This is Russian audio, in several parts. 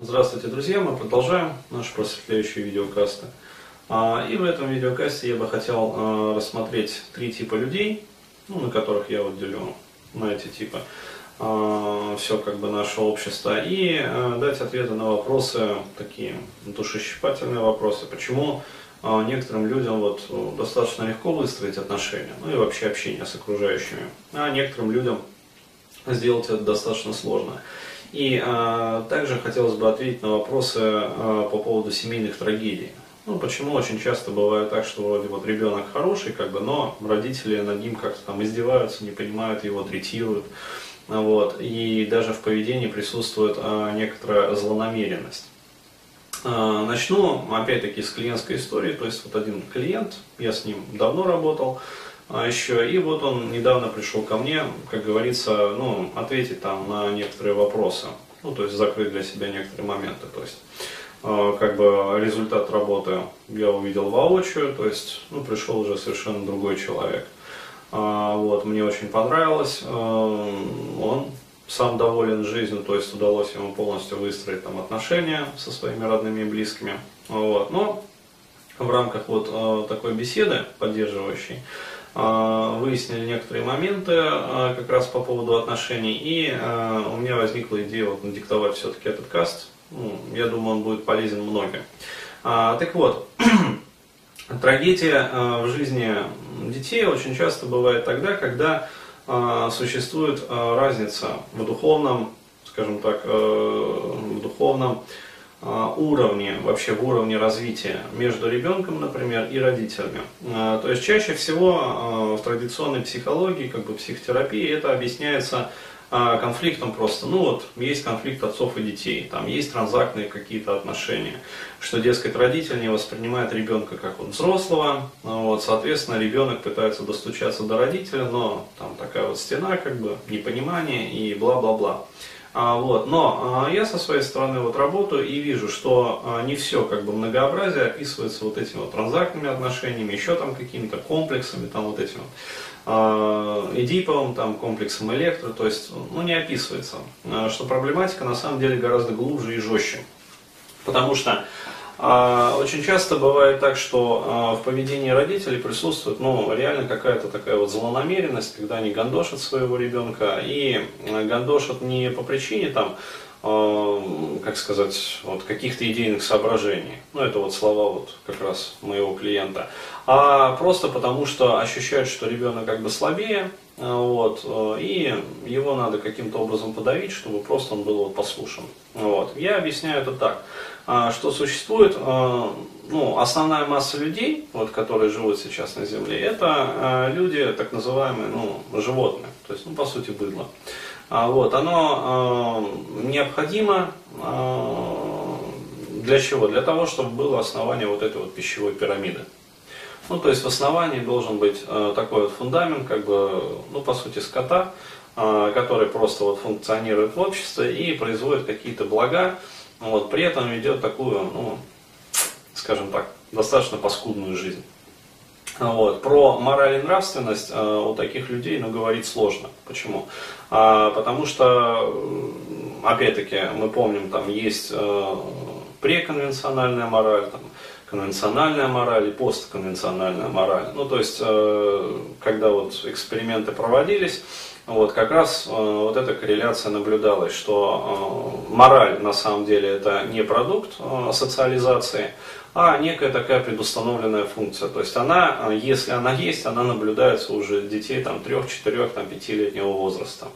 Здравствуйте, друзья! Мы продолжаем наши просветляющие видеокасты. А, и в этом видеокасте я бы хотел а, рассмотреть три типа людей, ну, на которых я вот делю на эти типы а, все как бы наше общество, и дать ответы на вопросы, такие душещипательные вопросы, почему некоторым людям вот достаточно легко выстроить отношения, ну и вообще общение с окружающими, а некоторым людям сделать это достаточно сложно. И а, также хотелось бы ответить на вопросы а, по поводу семейных трагедий. Ну, почему очень часто бывает так, что вроде вот ребенок хороший, как бы, но родители над ним как-то там издеваются, не понимают его, третируют. Вот, и даже в поведении присутствует а, некоторая злонамеренность. А, начну опять-таки с клиентской истории. То есть вот один клиент, я с ним давно работал, еще. И вот он недавно пришел ко мне, как говорится, ну, ответить там на некоторые вопросы. Ну, то есть закрыть для себя некоторые моменты. То есть, э, как бы результат работы я увидел воочию, то есть, ну, пришел уже совершенно другой человек. А, вот, мне очень понравилось. Он сам доволен жизнью, то есть удалось ему полностью выстроить там отношения со своими родными и близкими. Вот. Но в рамках вот такой беседы поддерживающей, а, выяснили некоторые моменты а, как раз по поводу отношений, и а, у меня возникла идея вот надиктовать все-таки этот каст. Ну, я думаю, он будет полезен многим. Так вот, трагедия в жизни детей очень часто бывает тогда, когда существует разница в духовном, скажем так, в духовном а, уровне, вообще в уровне развития между ребенком, например, и родителями. А, то есть чаще всего а, в традиционной психологии, как бы психотерапии, это объясняется конфликтом просто. Ну вот, есть конфликт отцов и детей, там есть транзактные какие-то отношения, что, дескать, родитель не воспринимает ребенка как вот взрослого, вот, соответственно, ребенок пытается достучаться до родителя, но там такая вот стена, как бы, непонимание и бла-бла-бла. А, вот. Но а, я со своей стороны вот работаю и вижу, что а, не все как бы многообразие описывается вот этими вот транзактными отношениями, еще там какими-то комплексами, там вот этим вот, эдиповым там комплексом электро, то есть ну, не описывается, что проблематика на самом деле гораздо глубже и жестче. Потому что очень часто бывает так, что а, в поведении родителей присутствует ну, реально какая-то такая вот злонамеренность, когда они гандошат своего ребенка и а, гандошат не по причине там, как сказать, вот каких-то идейных соображений. Ну, это вот слова вот как раз моего клиента. А просто потому, что ощущают, что ребенок как бы слабее, вот, и его надо каким-то образом подавить, чтобы просто он был вот послушан. Вот. Я объясняю это так. А, что существует а, ну, основная масса людей, вот, которые живут сейчас на Земле, это а, люди, так называемые, ну, животные, то есть, ну, по сути, быдло. Вот, оно необходимо для чего? Для того, чтобы было основание вот этой вот пищевой пирамиды. Ну, то есть в основании должен быть такой вот фундамент, как бы, ну, по сути, скота, который просто вот функционирует в обществе и производит какие-то блага, вот, при этом ведет такую, ну, скажем так, достаточно паскудную жизнь. Вот. Про мораль и нравственность э, у таких людей ну, говорить сложно. Почему? А, потому что, опять-таки, мы помним, там есть э, преконвенциональная мораль, там, конвенциональная мораль и постконвенциональная мораль. Ну, то есть, э, когда вот эксперименты проводились, вот, как раз э, вот эта корреляция наблюдалась, что э, мораль на самом деле это не продукт социализации, а некая такая предустановленная функция. То есть она, если она есть, она наблюдается уже детей там, 3, 4, там, 5-летнего возраста.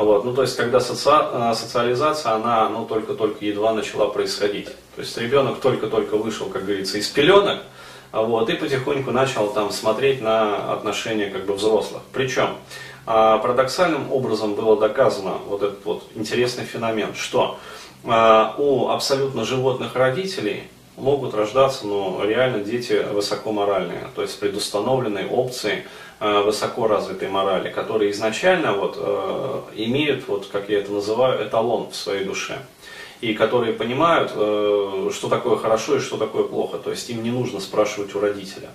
Вот, ну, то есть, когда соци... Э, социализация, она ну, только-только едва начала происходить. То есть, ребенок только-только вышел, как говорится, из пеленок, вот, и потихоньку начал там смотреть на отношения как бы взрослых. Причем, а, парадоксальным образом было доказано вот этот вот интересный феномен, что а, у абсолютно животных родителей могут рождаться ну, реально дети высокоморальные, то есть с предустановленной опцией э, высоко развитой морали, которые изначально вот, э, имеют, вот, как я это называю, эталон в своей душе. И которые понимают, э, что такое хорошо и что такое плохо. То есть им не нужно спрашивать у родителя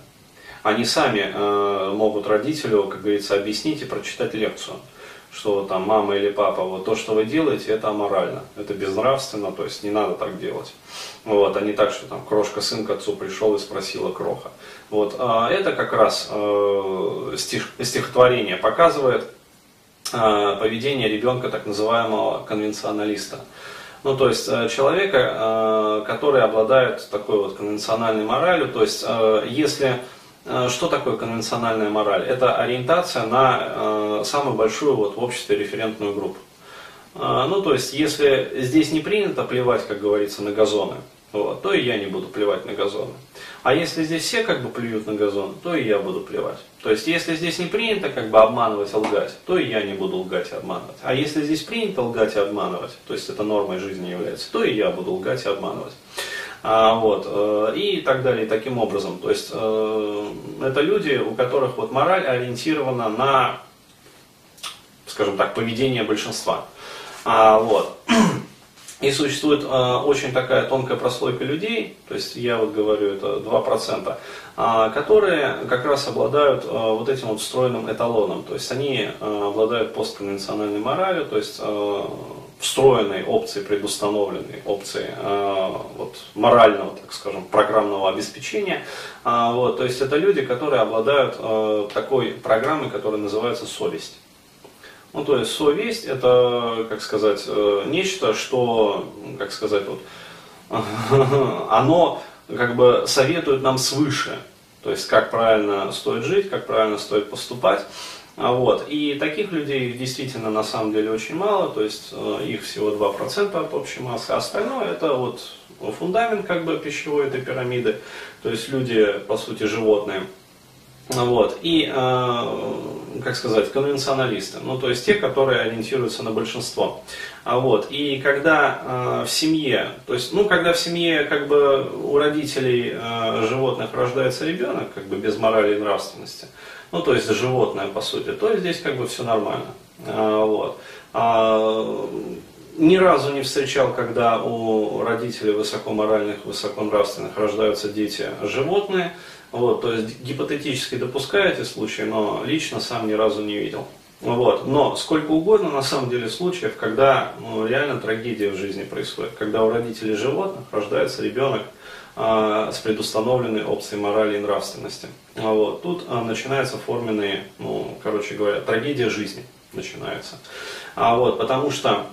они сами могут родителю, как говорится, объяснить и прочитать лекцию, что там мама или папа, вот то, что вы делаете, это аморально, это безнравственно, то есть не надо так делать. Вот, а не так, что там крошка сын к отцу пришел и спросила кроха. Вот, а это как раз э, стих, стихотворение показывает э, поведение ребенка так называемого конвенционалиста. Ну, то есть э, человека, э, который обладает такой вот конвенциональной моралью, то есть э, если что такое конвенциональная мораль? Это ориентация на самую большую вот в обществе референтную группу. Ну, то есть, если здесь не принято плевать, как говорится, на газоны, вот, то и я не буду плевать на газоны. А если здесь все как бы плюют на газон, то и я буду плевать. То есть, если здесь не принято как бы обманывать лгать, то и я не буду лгать и обманывать. А если здесь принято лгать и обманывать, то есть это нормой жизни является, то и я буду лгать и обманывать. А, вот, э, и так далее, таким образом. То есть, э, это люди, у которых вот мораль ориентирована на, скажем так, поведение большинства. А, вот. И существует э, очень такая тонкая прослойка людей, то есть я вот говорю, это 2%, э, которые как раз обладают вот этим вот встроенным эталоном. То есть они обладают постконвенциональной моралью, то есть встроенной опцией, предустановленной опцией э, вот, морального, так скажем, программного обеспечения. Э, вот, то есть это люди, которые обладают э, такой программой, которая называется совесть. Ну, то есть совесть это, как сказать, э, нечто, что, как сказать, вот, оно как бы советует нам свыше. То есть, как правильно стоит жить, как правильно стоит поступать. А вот. И таких людей действительно на самом деле очень мало, то есть э, их всего 2% от общей массы, а остальное это вот фундамент как бы пищевой этой пирамиды, то есть люди, по сути, животные. Вот. И, э, как сказать, конвенционалисты, ну то есть те, которые ориентируются на большинство. А вот. И когда э, в семье, то есть, ну когда в семье как бы у родителей э, животных рождается ребенок, как бы без морали и нравственности, ну то есть животное по сути, то здесь как бы все нормально. А, вот. А, ни разу не встречал, когда у родителей высокоморальных, высоконравственных рождаются дети животные. Вот, то есть гипотетически допускаю эти случаи, но лично сам ни разу не видел. Вот. Но сколько угодно на самом деле случаев, когда ну, реально трагедия в жизни происходит, когда у родителей животных рождается ребенок с предустановленной опцией морали и нравственности. Вот. Тут э, начинаются форменные, ну, короче говоря, трагедия жизни начинается. А, вот, потому что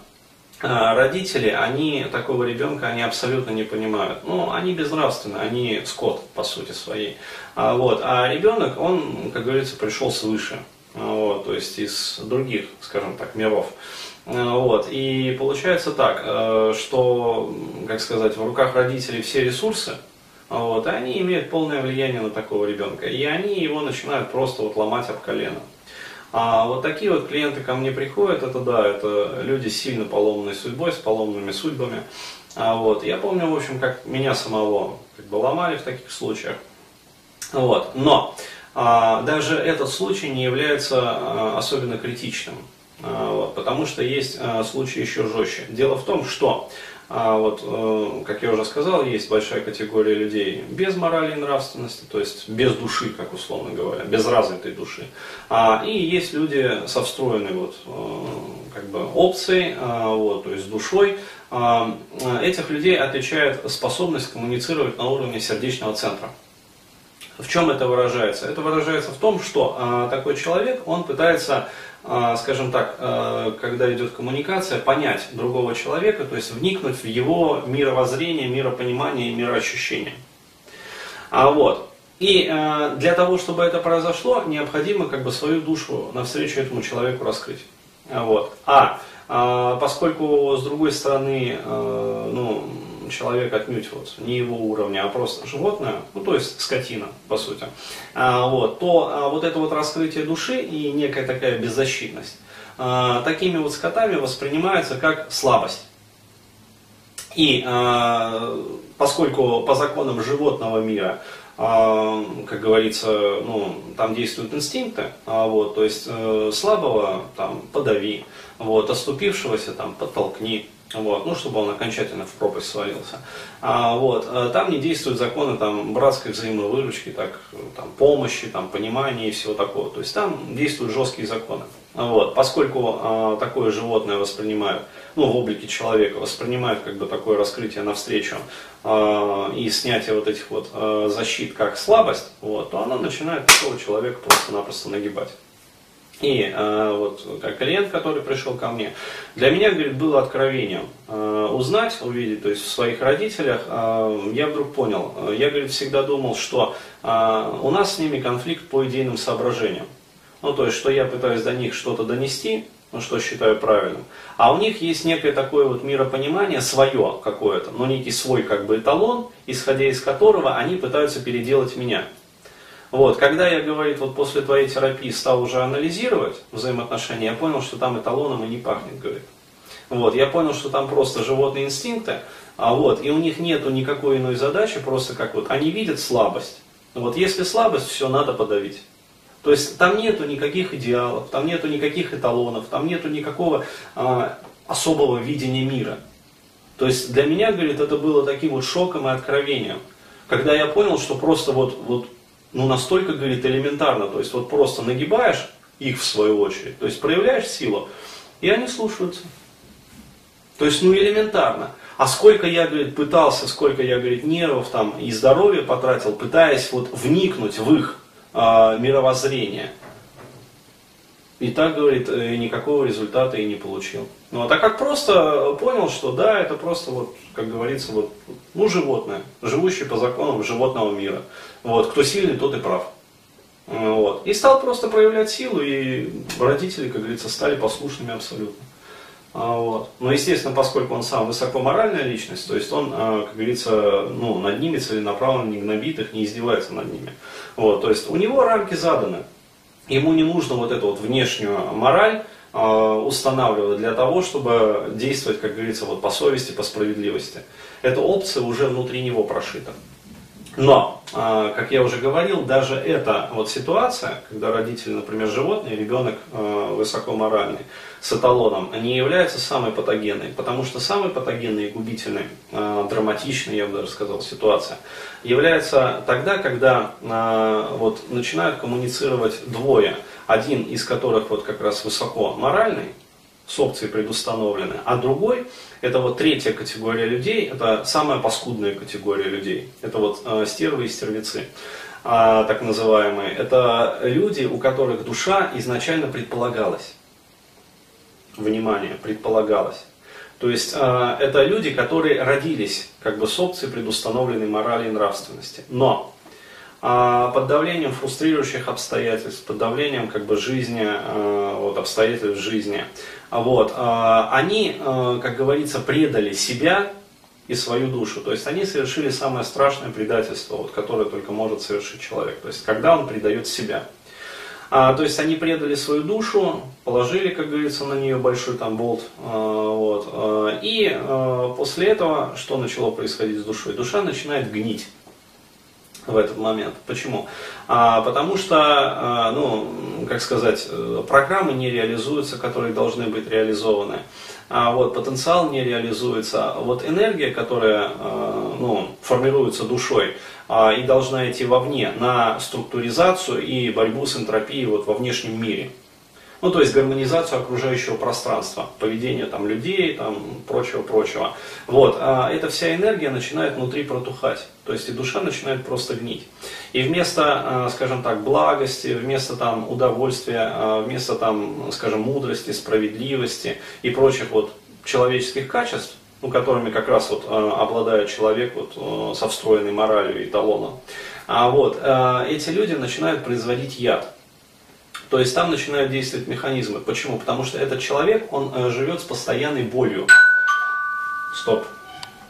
а, родители, они такого ребенка, они абсолютно не понимают. Ну, они безнравственны, они скот, по сути своей. А, вот. а ребенок, он, как говорится, пришел свыше, а, вот, то есть из других, скажем так, миров. А, вот. И получается так, э, что, как сказать, в руках родителей все ресурсы, вот, и они имеют полное влияние на такого ребенка. И они его начинают просто вот ломать об колено. А вот такие вот клиенты ко мне приходят, это да, это люди с сильно поломанной судьбой, с поломанными судьбами. А вот, я помню, в общем, как меня самого как бы ломали в таких случаях. Вот, но а, даже этот случай не является а, особенно критичным, вот, потому что есть а, случаи еще жестче. Дело в том, что а вот, э, как я уже сказал, есть большая категория людей без морали и нравственности, то есть без души, как условно говоря, без развитой души. А, и есть люди со встроенной вот, э, как бы опцией, а, вот, то есть душой. А, этих людей отличает способность коммуницировать на уровне сердечного центра. В чем это выражается? Это выражается в том, что такой человек, он пытается, скажем так, э, когда идет коммуникация, понять другого человека, то есть вникнуть в его мировоззрение, миропонимание и мироощущение. А вот. И э, для того, чтобы это произошло, необходимо как бы свою душу навстречу этому человеку раскрыть. Вот. А, поскольку с другой стороны, ну, человек отнюдь вот не его уровня, а просто животное, ну то есть скотина, по сути, а, вот, то а, вот это вот раскрытие души и некая такая беззащитность а, такими вот скотами воспринимается как слабость. И а, поскольку по законам животного мира а, как говорится, ну, там действуют инстинкты, а, вот, то есть э, слабого там подави, вот, оступившегося там подтолкни, вот, ну, чтобы он окончательно в пропасть свалился. А, вот, э, там не действуют законы там, братской взаимовыручки, так, там, помощи, там, понимания и всего такого. То есть там действуют жесткие законы. Вот, поскольку э, такое животное воспринимают, ну, в облике человека, воспринимают как бы такое раскрытие навстречу э, и снятие вот этих вот э, защит как слабость, вот, то она начинает такого человека просто-напросто нагибать. И э, вот как клиент, который пришел ко мне, для меня, говорит, было откровением э, узнать, увидеть, то есть в своих родителях, э, я вдруг понял, я, говорит, всегда думал, что э, у нас с ними конфликт по идейным соображениям. Ну, то есть, что я пытаюсь до них что-то донести, ну, что считаю правильным. А у них есть некое такое вот миропонимание свое какое-то, ну, некий свой как бы эталон, исходя из которого они пытаются переделать меня. Вот, когда я, говорит, вот после твоей терапии стал уже анализировать взаимоотношения, я понял, что там эталоном и не пахнет, говорит. Вот, я понял, что там просто животные инстинкты, а вот, и у них нету никакой иной задачи, просто как вот, они видят слабость. Вот, если слабость, все, надо подавить. То есть там нету никаких идеалов, там нету никаких эталонов, там нету никакого а, особого видения мира. То есть для меня, говорит, это было таким вот шоком и откровением. Когда я понял, что просто вот, вот ну настолько, говорит, элементарно, то есть вот просто нагибаешь их в свою очередь, то есть проявляешь силу, и они слушаются. То есть, ну элементарно. А сколько я, говорит, пытался, сколько я, говорит, нервов там и здоровья потратил, пытаясь вот вникнуть в их э, мировоззрение. И так, говорит, э, никакого результата и не получил. Ну, а так как просто понял, что да, это просто вот, как говорится, вот, ну, животное, живущее по законам животного мира. Вот, кто сильный, тот и прав. Вот. И стал просто проявлять силу, и родители, как говорится, стали послушными абсолютно. А, вот. Но, естественно, поскольку он сам высокоморальная личность, то есть он, а, как говорится, ну, над ними целенаправленно не гнобит их, не издевается над ними. Вот. То есть у него рамки заданы. Ему не нужно вот эту вот внешнюю мораль а, устанавливать для того, чтобы действовать, как говорится, вот по совести, по справедливости. Эта опция уже внутри него прошита. Но, а, как я уже говорил, даже эта вот ситуация, когда родители, например, животные, ребенок а, высокоморальный, с эталоном, не является самой патогенной, потому что самой патогенной и губительной, а, драматичной, я бы даже сказал, ситуация, является тогда, когда вот, начинают коммуницировать двое, один из которых вот как раз высоко моральный, с опцией предустановлены, а другой это вот третья категория людей, это самая паскудная категория людей. Это вот э, стервы и стервецы, э, так называемые. Это люди, у которых душа изначально предполагалась. Внимание, предполагалась. То есть э, это люди, которые родились как бы с опцией предустановленной морали и нравственности. Но э, под давлением фрустрирующих обстоятельств, под давлением как бы жизни, э, вот, обстоятельств жизни, вот, а, они, а, как говорится, предали себя и свою душу. То есть они совершили самое страшное предательство, вот, которое только может совершить человек. То есть когда он предает себя. А, то есть они предали свою душу, положили, как говорится, на нее большой там болт. А, вот, а, и а, после этого что начало происходить с душой? Душа начинает гнить в этот момент. Почему? А, потому что, а, ну, как сказать, программы не реализуются, которые должны быть реализованы. А вот потенциал не реализуется. Вот энергия, которая а, ну, формируется душой а, и должна идти вовне на структуризацию и борьбу с энтропией вот, во внешнем мире. Ну, то есть гармонизацию окружающего пространства, поведение там людей, там прочего-прочего. Вот, а эта вся энергия начинает внутри протухать. То есть и душа начинает просто гнить. И вместо, а, скажем так, благости, вместо там удовольствия, а, вместо там, скажем, мудрости, справедливости и прочих вот человеческих качеств, ну, которыми как раз вот а, обладает человек вот, со встроенной моралью и талоном, а вот, эти люди начинают производить яд. То есть там начинают действовать механизмы. Почему? Потому что этот человек, он э, живет с постоянной болью. Стоп.